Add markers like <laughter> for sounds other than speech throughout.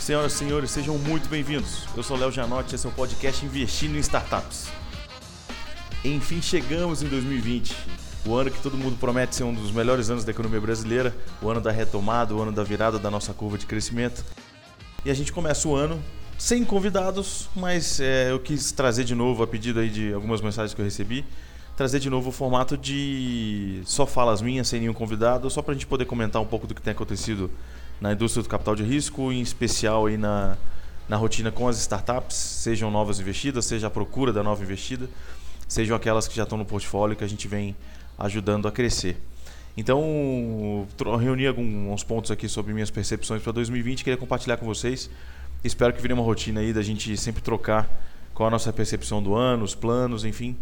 Senhoras e senhores, sejam muito bem-vindos. Eu sou Léo Janotti, esse é o podcast Investindo em Startups. Enfim, chegamos em 2020, o ano que todo mundo promete ser um dos melhores anos da economia brasileira, o ano da retomada, o ano da virada da nossa curva de crescimento. E a gente começa o ano sem convidados, mas é, eu quis trazer de novo, a pedido aí de algumas mensagens que eu recebi, trazer de novo o formato de só falas minhas, sem nenhum convidado, só para a gente poder comentar um pouco do que tem acontecido na indústria do capital de risco, em especial aí na, na rotina com as startups, sejam novas investidas, seja a procura da nova investida, sejam aquelas que já estão no portfólio que a gente vem ajudando a crescer. Então, reuni alguns pontos aqui sobre minhas percepções para 2020, queria compartilhar com vocês. Espero que vire uma rotina aí da gente sempre trocar qual a nossa percepção do ano, os planos, enfim.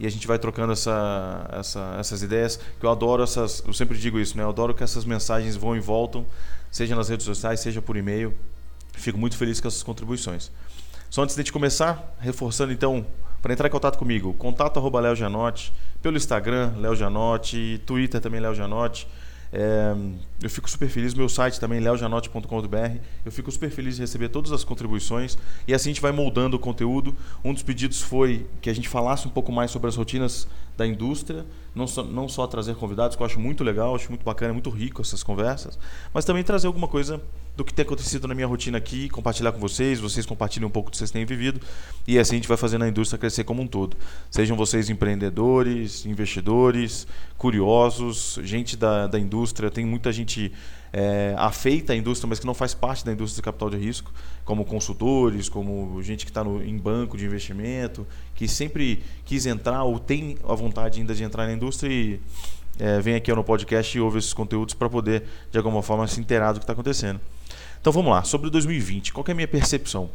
E a gente vai trocando essa, essa, essas ideias, que eu adoro essas, eu sempre digo isso, né? Eu adoro que essas mensagens vão e voltam seja nas redes sociais, seja por e-mail. Fico muito feliz com essas contribuições. Só antes de gente começar, reforçando então, para entrar em contato comigo, contato arroba Janotti, pelo Instagram, Léo Janotti, Twitter também, Léo Janotti. É, eu fico super feliz, meu site também, leojanote.com.br. Eu fico super feliz de receber todas as contribuições e assim a gente vai moldando o conteúdo. Um dos pedidos foi que a gente falasse um pouco mais sobre as rotinas da indústria, não só, não só trazer convidados, que eu acho muito legal, acho muito bacana, muito rico essas conversas, mas também trazer alguma coisa do que tem acontecido na minha rotina aqui, compartilhar com vocês, vocês compartilhem um pouco do que vocês têm vivido e assim a gente vai fazendo a indústria crescer como um todo. Sejam vocês empreendedores, investidores, curiosos, gente da, da indústria, tem muita gente é, afeita à indústria, mas que não faz parte da indústria de capital de risco, como consultores, como gente que está em banco de investimento, que sempre quis entrar ou tem a vontade ainda de entrar na indústria e é, vem aqui no podcast e ouve esses conteúdos para poder, de alguma forma, se inteirar do que está acontecendo. Então vamos lá, sobre 2020, qual é a minha percepção?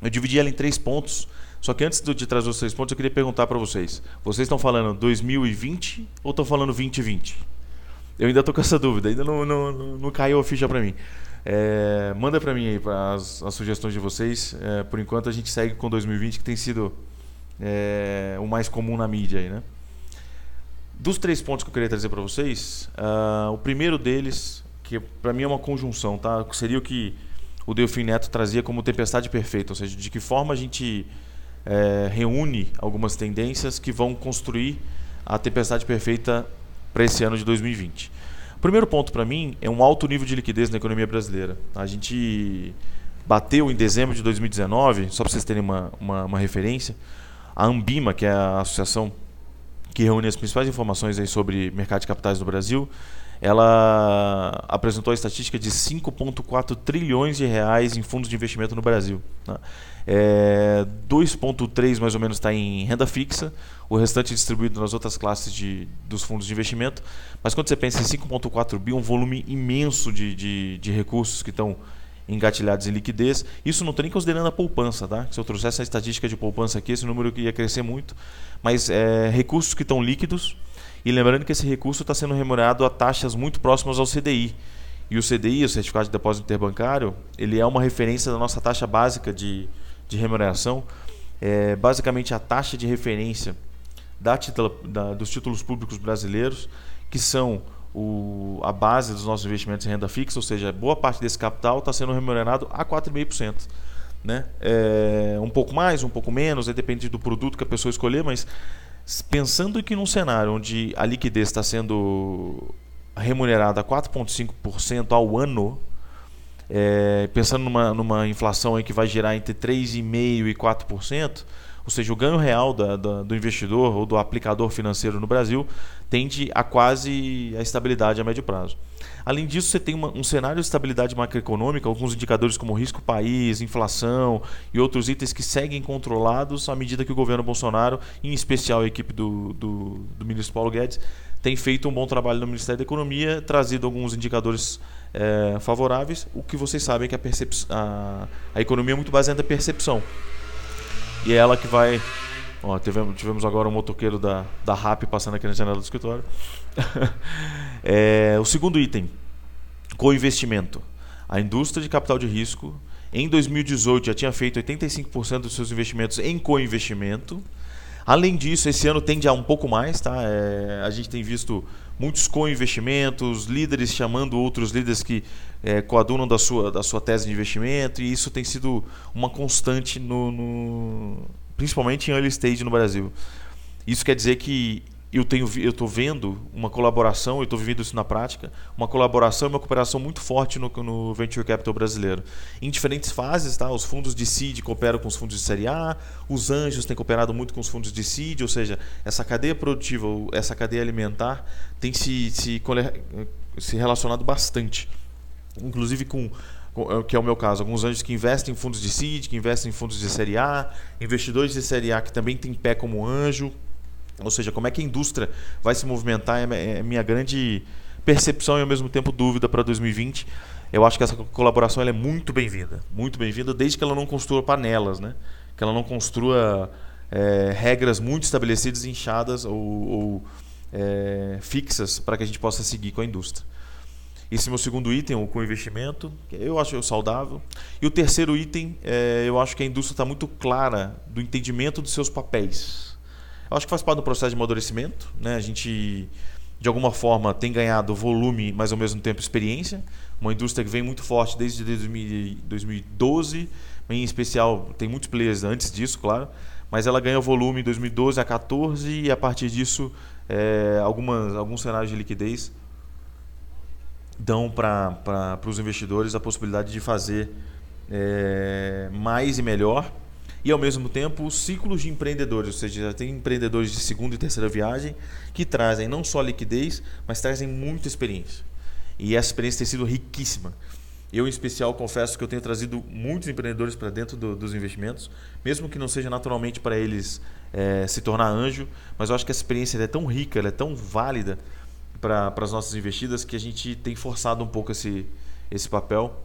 Eu dividi ela em três pontos, só que antes de trazer os três pontos, eu queria perguntar para vocês: vocês estão falando 2020 ou estão falando 2020? Eu ainda tô com essa dúvida, ainda não, não, não, não caiu a ficha para mim. É, manda para mim aí as, as, sugestões de vocês. É, por enquanto a gente segue com 2020, que tem sido é, o mais comum na mídia aí, né? Dos três pontos que eu queria trazer para vocês, uh, o primeiro deles, que para mim é uma conjunção, tá? Seria o que o Delfim Neto trazia como tempestade perfeita, ou seja, de que forma a gente é, reúne algumas tendências que vão construir a tempestade perfeita para esse ano de 2020. O primeiro ponto para mim é um alto nível de liquidez na economia brasileira. A gente bateu em dezembro de 2019, só para vocês terem uma, uma, uma, referência, a Ambima, que é a associação que reúne as principais informações aí sobre mercado de capitais no Brasil, ela apresentou a estatística de 5,4 trilhões de reais em fundos de investimento no Brasil. Né? É, 2,3 mais ou menos está em renda fixa, o restante é distribuído nas outras classes de, dos fundos de investimento. Mas quando você pensa em 5,4 bi, um volume imenso de, de, de recursos que estão engatilhados em liquidez. Isso não estou nem considerando a poupança, tá? Se eu trouxesse a estatística de poupança aqui, esse número ia crescer muito. Mas é, recursos que estão líquidos. E lembrando que esse recurso está sendo remunerado a taxas muito próximas ao CDI. E o CDI, o Certificado de Depósito Interbancário, ele é uma referência da nossa taxa básica de, de remuneração, é basicamente a taxa de referência da titula, da, dos títulos públicos brasileiros, que são o, a base dos nossos investimentos em renda fixa, ou seja, boa parte desse capital está sendo remunerado a 4,5%. Né? É, um pouco mais, um pouco menos, depende do produto que a pessoa escolher, mas pensando que num cenário onde a liquidez está sendo remunerada a 4,5% ao ano, é, pensando numa, numa inflação aí que vai gerar entre 3,5% e 4%, ou seja, o ganho real da, da, do investidor ou do aplicador financeiro no Brasil tende a quase a estabilidade a médio prazo. Além disso, você tem uma, um cenário de estabilidade macroeconômica, alguns indicadores como risco país, inflação e outros itens que seguem controlados à medida que o governo Bolsonaro, em especial a equipe do, do, do ministro Paulo Guedes, tem feito um bom trabalho no Ministério da Economia, trazido alguns indicadores é, favoráveis, o que vocês sabem que a, a, a economia é muito baseada na percepção. E é ela que vai. Ó, tivemos, tivemos agora um motoqueiro da, da RAP passando aqui na janela do escritório. <laughs> é, o segundo item: co-investimento. A indústria de capital de risco, em 2018, já tinha feito 85% dos seus investimentos em co-investimento. Além disso, esse ano tende a um pouco mais, tá? É, a gente tem visto muitos co-investimentos, líderes chamando outros líderes que é, coadunam da sua, da sua tese de investimento, e isso tem sido uma constante, no, no principalmente em early stage no Brasil. Isso quer dizer que eu tenho eu estou vendo uma colaboração, eu estou vivendo isso na prática, uma colaboração e uma cooperação muito forte no, no, venture capital brasileiro. Em diferentes fases, tá? Os fundos de seed cooperam com os fundos de série A, os anjos têm cooperado muito com os fundos de seed, ou seja, essa cadeia produtiva, essa cadeia alimentar tem se se, se relacionado bastante, inclusive com que é o meu caso, alguns anjos que investem em fundos de seed, que investem em fundos de série A, investidores de série A que também têm pé como anjo, ou seja, como é que a indústria vai se movimentar é, é minha grande percepção e ao mesmo tempo dúvida para 2020. Eu acho que essa colaboração é muito bem-vinda, muito bem-vinda, desde que ela não construa panelas, né? que ela não construa é, regras muito estabelecidas, inchadas ou, ou é, fixas para que a gente possa seguir com a indústria. Esse é meu segundo item, o com investimento, eu acho saudável. E o terceiro item, é, eu acho que a indústria está muito clara do entendimento dos seus papéis. Acho que faz parte do processo de amadurecimento. Né? A gente, de alguma forma, tem ganhado volume, mas ao mesmo tempo experiência. Uma indústria que vem muito forte desde 2012, em especial tem muitos players antes disso, claro, mas ela ganhou volume em 2012 a 14 e a partir disso é, algumas, alguns cenários de liquidez dão para os investidores a possibilidade de fazer é, mais e melhor e ao mesmo tempo ciclos de empreendedores, ou seja, já tem empreendedores de segunda e terceira viagem que trazem não só liquidez, mas trazem muita experiência. E essa experiência tem sido riquíssima. Eu, em especial, confesso que eu tenho trazido muitos empreendedores para dentro do, dos investimentos, mesmo que não seja naturalmente para eles é, se tornar anjo, mas eu acho que essa experiência é tão rica, é tão válida para as nossas investidas que a gente tem forçado um pouco esse, esse papel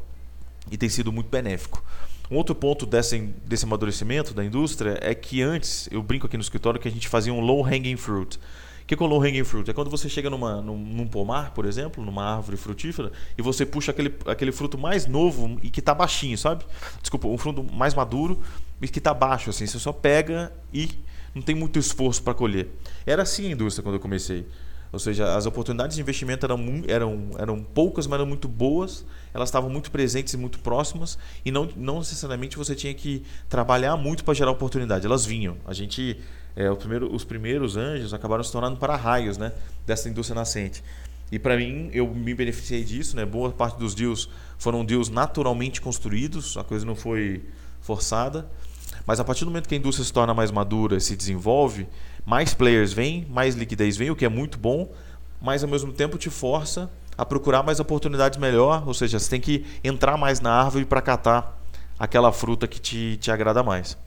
e tem sido muito benéfico. Um outro ponto desse, desse amadurecimento da indústria é que antes, eu brinco aqui no escritório, que a gente fazia um low hanging fruit. O que é o low hanging fruit? É quando você chega num, num, pomar, por exemplo, numa árvore frutífera, e você puxa aquele, aquele fruto mais novo e que está baixinho, sabe? Desculpa, um fruto mais maduro e que está baixo, assim. Você só pega e não tem muito esforço para colher. Era assim a indústria quando eu comecei. Ou seja, as oportunidades de investimento eram, eram, eram poucas, mas eram muito boas, elas estavam muito presentes e muito próximas, e não, não necessariamente você tinha que trabalhar muito para gerar oportunidade, elas vinham. A gente, é, o primeiro, os primeiros anjos acabaram se tornando para-raios né, dessa indústria nascente. E para mim, eu me beneficiei disso, né? boa parte dos deals foram deals naturalmente construídos, a coisa não foi forçada. Mas a partir do momento que a indústria se torna mais madura, se desenvolve, mais players vêm, mais liquidez vem, o que é muito bom, mas ao mesmo tempo te força a procurar mais oportunidades melhor, ou seja, você tem que entrar mais na árvore para catar aquela fruta que te, te agrada mais.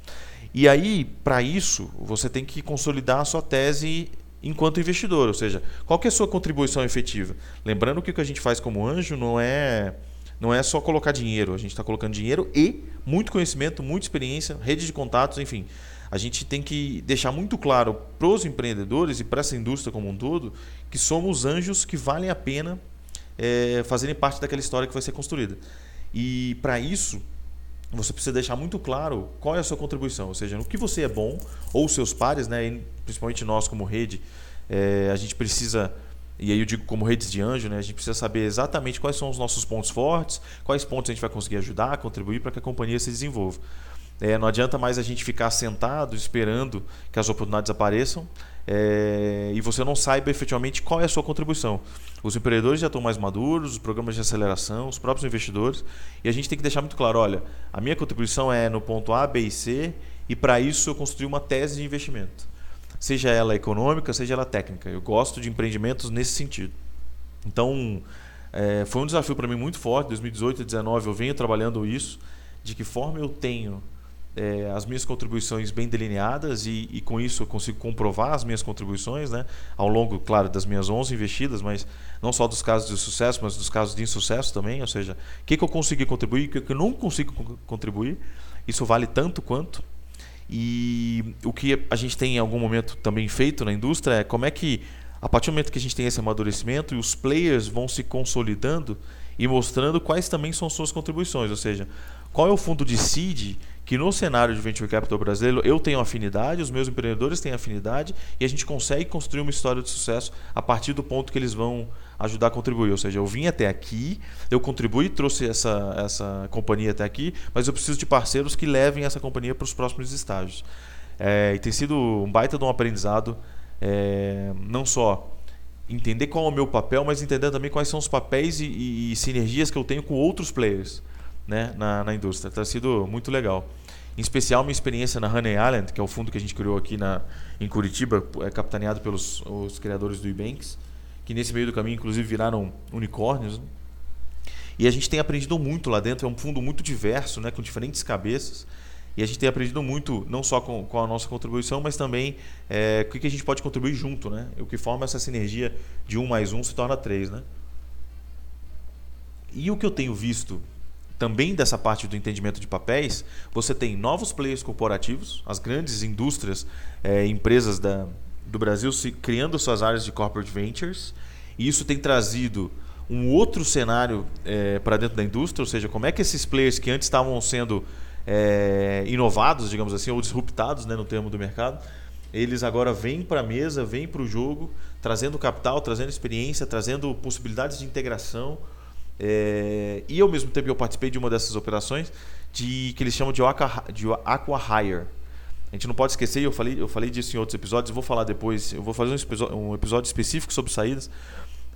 E aí, para isso, você tem que consolidar a sua tese enquanto investidor, ou seja, qual que é a sua contribuição efetiva? Lembrando que o que a gente faz como anjo não é não é só colocar dinheiro, a gente está colocando dinheiro e muito conhecimento, muita experiência, rede de contatos, enfim. A gente tem que deixar muito claro para os empreendedores e para essa indústria como um todo que somos anjos que valem a pena é, fazerem parte daquela história que vai ser construída. E para isso, você precisa deixar muito claro qual é a sua contribuição, ou seja, no que você é bom, ou seus pares, né, principalmente nós como rede, é, a gente precisa e aí eu digo como redes de anjo, né? A gente precisa saber exatamente quais são os nossos pontos fortes, quais pontos a gente vai conseguir ajudar, contribuir para que a companhia se desenvolva. É, não adianta mais a gente ficar sentado esperando que as oportunidades apareçam é, e você não saiba efetivamente qual é a sua contribuição. Os empreendedores já estão mais maduros, os programas de aceleração, os próprios investidores, e a gente tem que deixar muito claro: olha, a minha contribuição é no ponto A, B e C, e para isso eu construí uma tese de investimento seja ela econômica, seja ela técnica. Eu gosto de empreendimentos nesse sentido. Então, é, foi um desafio para mim muito forte. 2018 e 2019 eu venho trabalhando isso, de que forma eu tenho é, as minhas contribuições bem delineadas e, e, com isso eu consigo comprovar as minhas contribuições né, ao longo, claro, das minhas 11 investidas, mas não só dos casos de sucesso, mas dos casos de insucesso também, ou seja, o que, que eu consegui contribuir o que, que eu não consigo contribuir, isso vale tanto quanto. E o que a gente tem em algum momento também feito na indústria é como é que, a partir do momento que a gente tem esse amadurecimento, e os players vão se consolidando e mostrando quais também são suas contribuições. Ou seja, qual é o fundo de seed que no cenário de venture capital brasileiro eu tenho afinidade, os meus empreendedores têm afinidade e a gente consegue construir uma história de sucesso a partir do ponto que eles vão ajudar a contribuir. Ou seja, eu vim até aqui, eu contribuí, trouxe essa, essa companhia até aqui, mas eu preciso de parceiros que levem essa companhia para os próximos estágios. É, e tem sido um baita de um aprendizado, é, não só entender qual é o meu papel, mas entender também quais são os papéis e, e, e sinergias que eu tenho com outros players né, na, na indústria. Tem sido muito legal. Em especial, minha experiência na Honey Island, que é o fundo que a gente criou aqui na, em Curitiba, é capitaneado pelos os criadores do Ebanks, que nesse meio do caminho, inclusive, viraram unicórnios. Né? E a gente tem aprendido muito lá dentro. É um fundo muito diverso, né, com diferentes cabeças. E a gente tem aprendido muito, não só com, com a nossa contribuição, mas também é, o que a gente pode contribuir junto. Né? O que forma essa sinergia de um mais um se torna três. Né? E o que eu tenho visto também dessa parte do entendimento de papéis, você tem novos players corporativos, as grandes indústrias, é, empresas da, do Brasil se, criando suas áreas de corporate ventures, e isso tem trazido um outro cenário é, para dentro da indústria, ou seja, como é que esses players que antes estavam sendo é, inovados, digamos assim, ou disruptados né, no termo do mercado, eles agora vêm para a mesa, vêm para o jogo, trazendo capital, trazendo experiência, trazendo possibilidades de integração, é, e ao mesmo tempo eu participei de uma dessas operações de que eles chamam de aqua, de aqua hire. A gente não pode esquecer, eu falei, eu falei disso em outros episódios, vou falar depois, eu vou fazer um episódio, um episódio específico sobre saídas,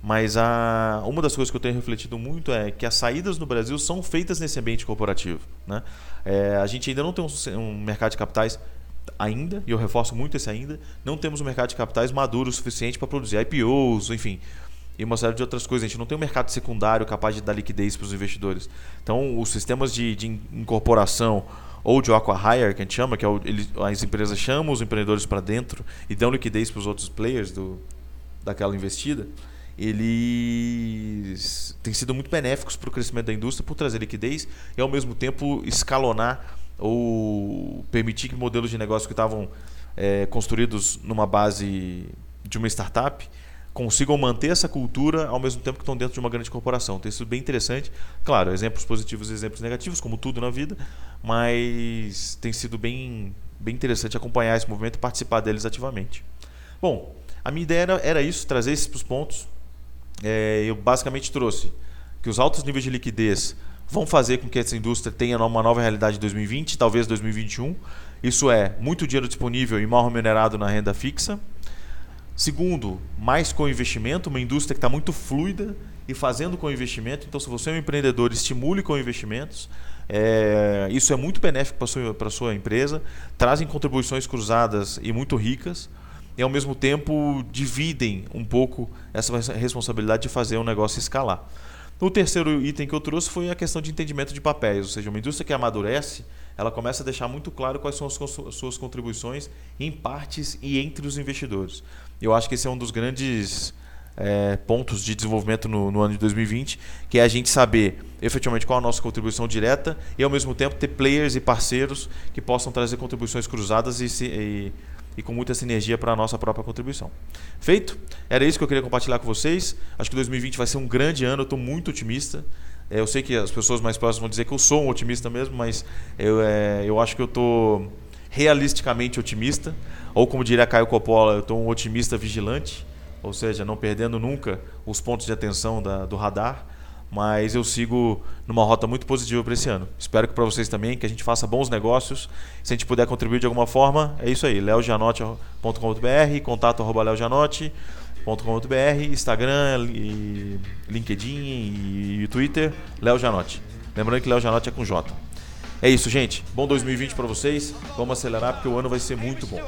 mas a, uma das coisas que eu tenho refletido muito é que as saídas no Brasil são feitas nesse ambiente corporativo. Né? É, a gente ainda não tem um, um mercado de capitais ainda, e eu reforço muito esse ainda, não temos um mercado de capitais maduro o suficiente para produzir IPOs, enfim, e uma série de outras coisas. A gente não tem um mercado secundário capaz de dar liquidez para os investidores. Então, os sistemas de, de incorporação ou de aqua-hire, que a gente chama, que é o, ele, as empresas chamam os empreendedores para dentro e dão liquidez para os outros players do, daquela investida, eles têm sido muito benéficos para o crescimento da indústria por trazer liquidez e, ao mesmo tempo, escalonar ou permitir que modelos de negócio que estavam é, construídos numa base de uma startup consigam manter essa cultura ao mesmo tempo que estão dentro de uma grande corporação. Tem sido bem interessante. Claro, exemplos positivos e exemplos negativos, como tudo na vida, mas tem sido bem, bem interessante acompanhar esse movimento e participar deles ativamente. Bom, a minha ideia era, era isso, trazer esses pontos. É, eu basicamente trouxe que os altos níveis de liquidez vão fazer com que essa indústria tenha uma nova realidade em 2020, talvez 2021. Isso é muito dinheiro disponível e mal remunerado na renda fixa. Segundo, mais com investimento, uma indústria que está muito fluida e fazendo com investimento. Então, se você é um empreendedor, estimule com investimentos. É, isso é muito benéfico para a sua, sua empresa. Trazem contribuições cruzadas e muito ricas. E, ao mesmo tempo, dividem um pouco essa responsabilidade de fazer um negócio escalar. O terceiro item que eu trouxe foi a questão de entendimento de papéis, ou seja, uma indústria que amadurece, ela começa a deixar muito claro quais são as suas contribuições em partes e entre os investidores. Eu acho que esse é um dos grandes é, pontos de desenvolvimento no, no, ano de 2020, que é a gente saber efetivamente qual a nossa contribuição direta e ao mesmo tempo ter players e parceiros que possam trazer contribuições cruzadas e, se, e e com muita sinergia para a nossa própria contribuição. Feito? Era isso que eu queria compartilhar com vocês. Acho que 2020 vai ser um grande ano, eu estou muito otimista. É, eu sei que as pessoas mais próximas vão dizer que eu sou um otimista mesmo, mas eu, é, eu acho que eu estou realisticamente otimista. Ou como diria Caio Coppola, eu estou um otimista vigilante, ou seja, não perdendo nunca os pontos de atenção da, do radar mas eu sigo numa rota muito positiva para esse ano. Espero que para vocês também, que a gente faça bons negócios. Se a gente puder contribuir de alguma forma, é isso aí, leojanote.com.br, contato arroba leojanote.com.br, Instagram, e LinkedIn e Twitter, Leo Janote. Lembrando que Leo Janote é com J. É isso, gente. Bom 2020 para vocês. Vamos acelerar porque o ano vai ser muito bom.